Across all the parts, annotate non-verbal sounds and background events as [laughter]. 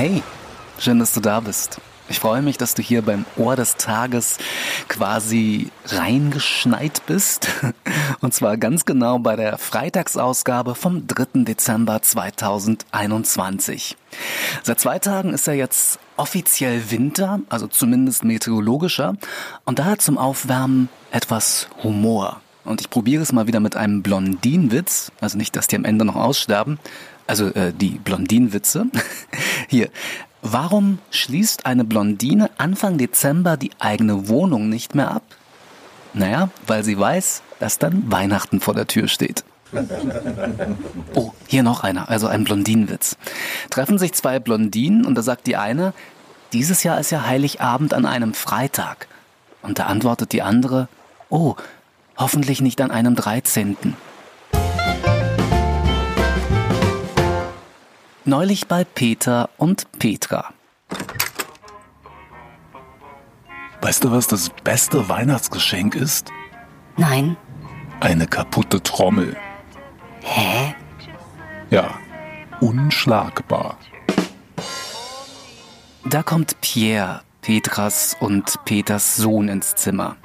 Hey, schön, dass du da bist. Ich freue mich, dass du hier beim Ohr des Tages quasi reingeschneit bist. [laughs] Und zwar ganz genau bei der Freitagsausgabe vom 3. Dezember 2021. Seit zwei Tagen ist ja jetzt offiziell Winter, also zumindest meteorologischer. Und daher zum Aufwärmen etwas Humor. Und ich probiere es mal wieder mit einem Blondinenwitz. Also nicht, dass die am Ende noch aussterben. Also äh, die Blondinenwitze. [laughs] Hier. Warum schließt eine Blondine Anfang Dezember die eigene Wohnung nicht mehr ab? Naja, weil sie weiß, dass dann Weihnachten vor der Tür steht. [laughs] Oh, hier noch einer, also ein Blondinenwitz. Treffen sich zwei Blondinen und da sagt die eine, dieses Jahr ist ja Heiligabend an einem Freitag. Und da antwortet die andere, oh, hoffentlich nicht an einem 13. Neulich bei Peter und Petra. Weißt du, was das beste Weihnachtsgeschenk ist? Nein. Eine kaputte Trommel. Hä? Ja, unschlagbar. Da kommt Pierre, Petras und Peters Sohn ins Zimmer.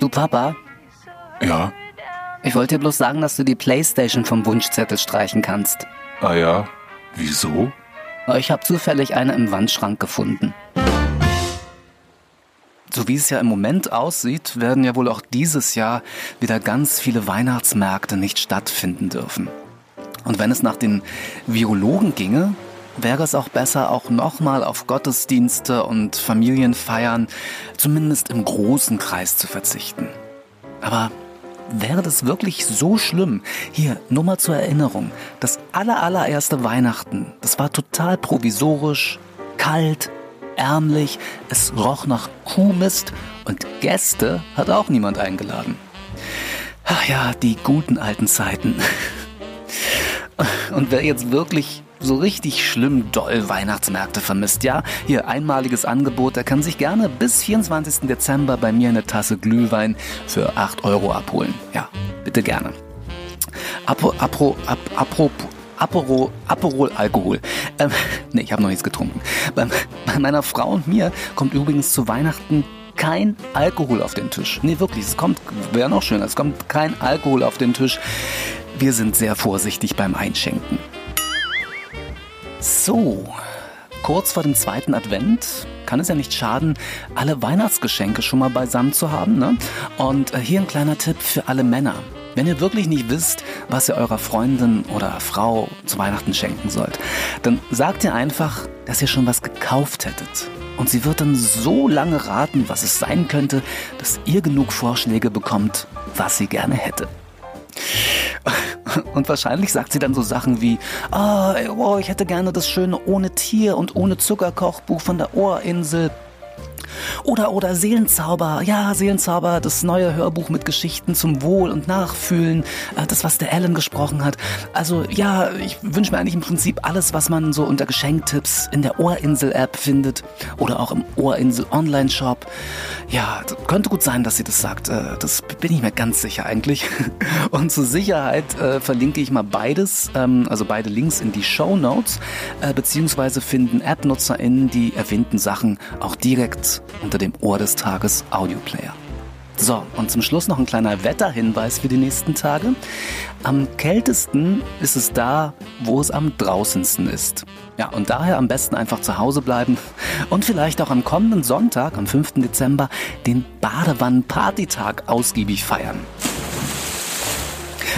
Du Papa, Ja, ich wollte dir bloß sagen, dass du die Playstation vom Wunschzettel streichen kannst. ah ja, wieso? Ich habe zufällig eine im Wandschrank gefunden. So wie es ja im Moment aussieht, werden ja wohl auch dieses Jahr wieder ganz viele Weihnachtsmärkte nicht stattfinden dürfen. Und wenn es nach den Virologen ginge, wäre es auch besser, auch nochmal auf Gottesdienste und Familienfeiern, zumindest im großen Kreis zu verzichten. Aber wäre das wirklich so schlimm? Hier, nur mal zur Erinnerung. Das aller, allererste Weihnachten, das war total provisorisch, kalt, ärmlich, es roch nach Kuhmist und Gäste hat auch niemand eingeladen. Ach ja, die guten alten Zeiten. [laughs] Und wer jetzt wirklich so richtig schlimm doll Weihnachtsmärkte vermisst, ja, hier einmaliges Angebot, der kann sich gerne bis 24. Dezember bei mir eine Tasse Glühwein für 8 Euro abholen. Ja, bitte gerne. Apo, apro, ap, apro, Apero, Aperol Alkohol. Ähm, [laughs] nee, ich habe noch nichts getrunken. Bei, bei meiner Frau und mir kommt übrigens zu Weihnachten kein Alkohol auf den Tisch. Nee, wirklich, es kommt, wäre noch schöner, es kommt kein Alkohol auf den Tisch. Wir sind sehr vorsichtig beim Einschenken. So, kurz vor dem zweiten Advent kann es ja nicht schaden, alle Weihnachtsgeschenke schon mal beisammen zu haben. Ne? Und äh, hier ein kleiner Tipp für alle Männer. Wenn ihr wirklich nicht wisst, was ihr eurer Freundin oder Frau zu Weihnachten schenken sollt, dann sagt ihr einfach, dass ihr schon was gekauft hättet. Und sie wird dann so lange raten, was es sein könnte, dass ihr genug Vorschläge bekommt, was sie gerne hätte. Und wahrscheinlich sagt sie dann so Sachen wie, oh, ich hätte gerne das schöne ohne Tier und ohne Zuckerkochbuch von der Ohrinsel. Oder, oder Seelenzauber, ja, Seelenzauber, das neue Hörbuch mit Geschichten zum Wohl und Nachfühlen, äh, das, was der Alan gesprochen hat. Also, ja, ich wünsche mir eigentlich im Prinzip alles, was man so unter Geschenktipps in der Ohrinsel-App findet oder auch im Ohrinsel-Online-Shop. Ja, könnte gut sein, dass sie das sagt. Äh, das bin ich mir ganz sicher eigentlich. [laughs] Und zur Sicherheit äh, verlinke ich mal beides, ähm, also beide Links in die Show Notes, beziehungsweise finden App-NutzerInnen die erwähnten Sachen auch direkt unter dem Ohr des Tages Audioplayer. So, und zum Schluss noch ein kleiner Wetterhinweis für die nächsten Tage. Am kältesten ist es da, wo es am draußensten ist. Ja, und daher am besten einfach zu Hause bleiben [laughs] und vielleicht auch am kommenden Sonntag, am 5. Dezember, den Badewannen-Partytag ausgiebig feiern.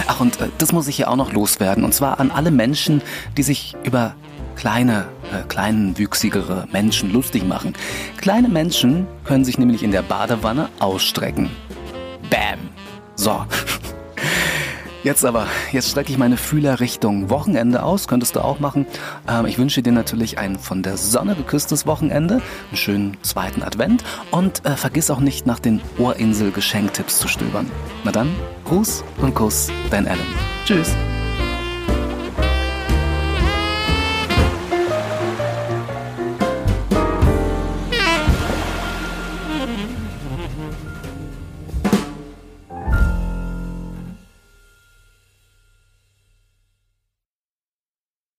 Ach, und äh, das muss ich hier auch noch loswerden. Und zwar an alle Menschen, die sich über kleine, äh, kleinwüchsigere Menschen lustig machen. Kleine Menschen können sich nämlich in der Badewanne ausstrecken. Bam. So. [laughs] Jetzt aber, jetzt strecke ich meine Fühler Richtung Wochenende aus, könntest du auch machen. Ähm, ich wünsche dir natürlich ein von der Sonne geküsstes Wochenende, einen schönen zweiten Advent und äh, vergiss auch nicht nach den Ohrinsel-Geschenktipps zu stöbern. Na dann, Gruß und Kuss, dein Alan. Tschüss. Mm-hmm.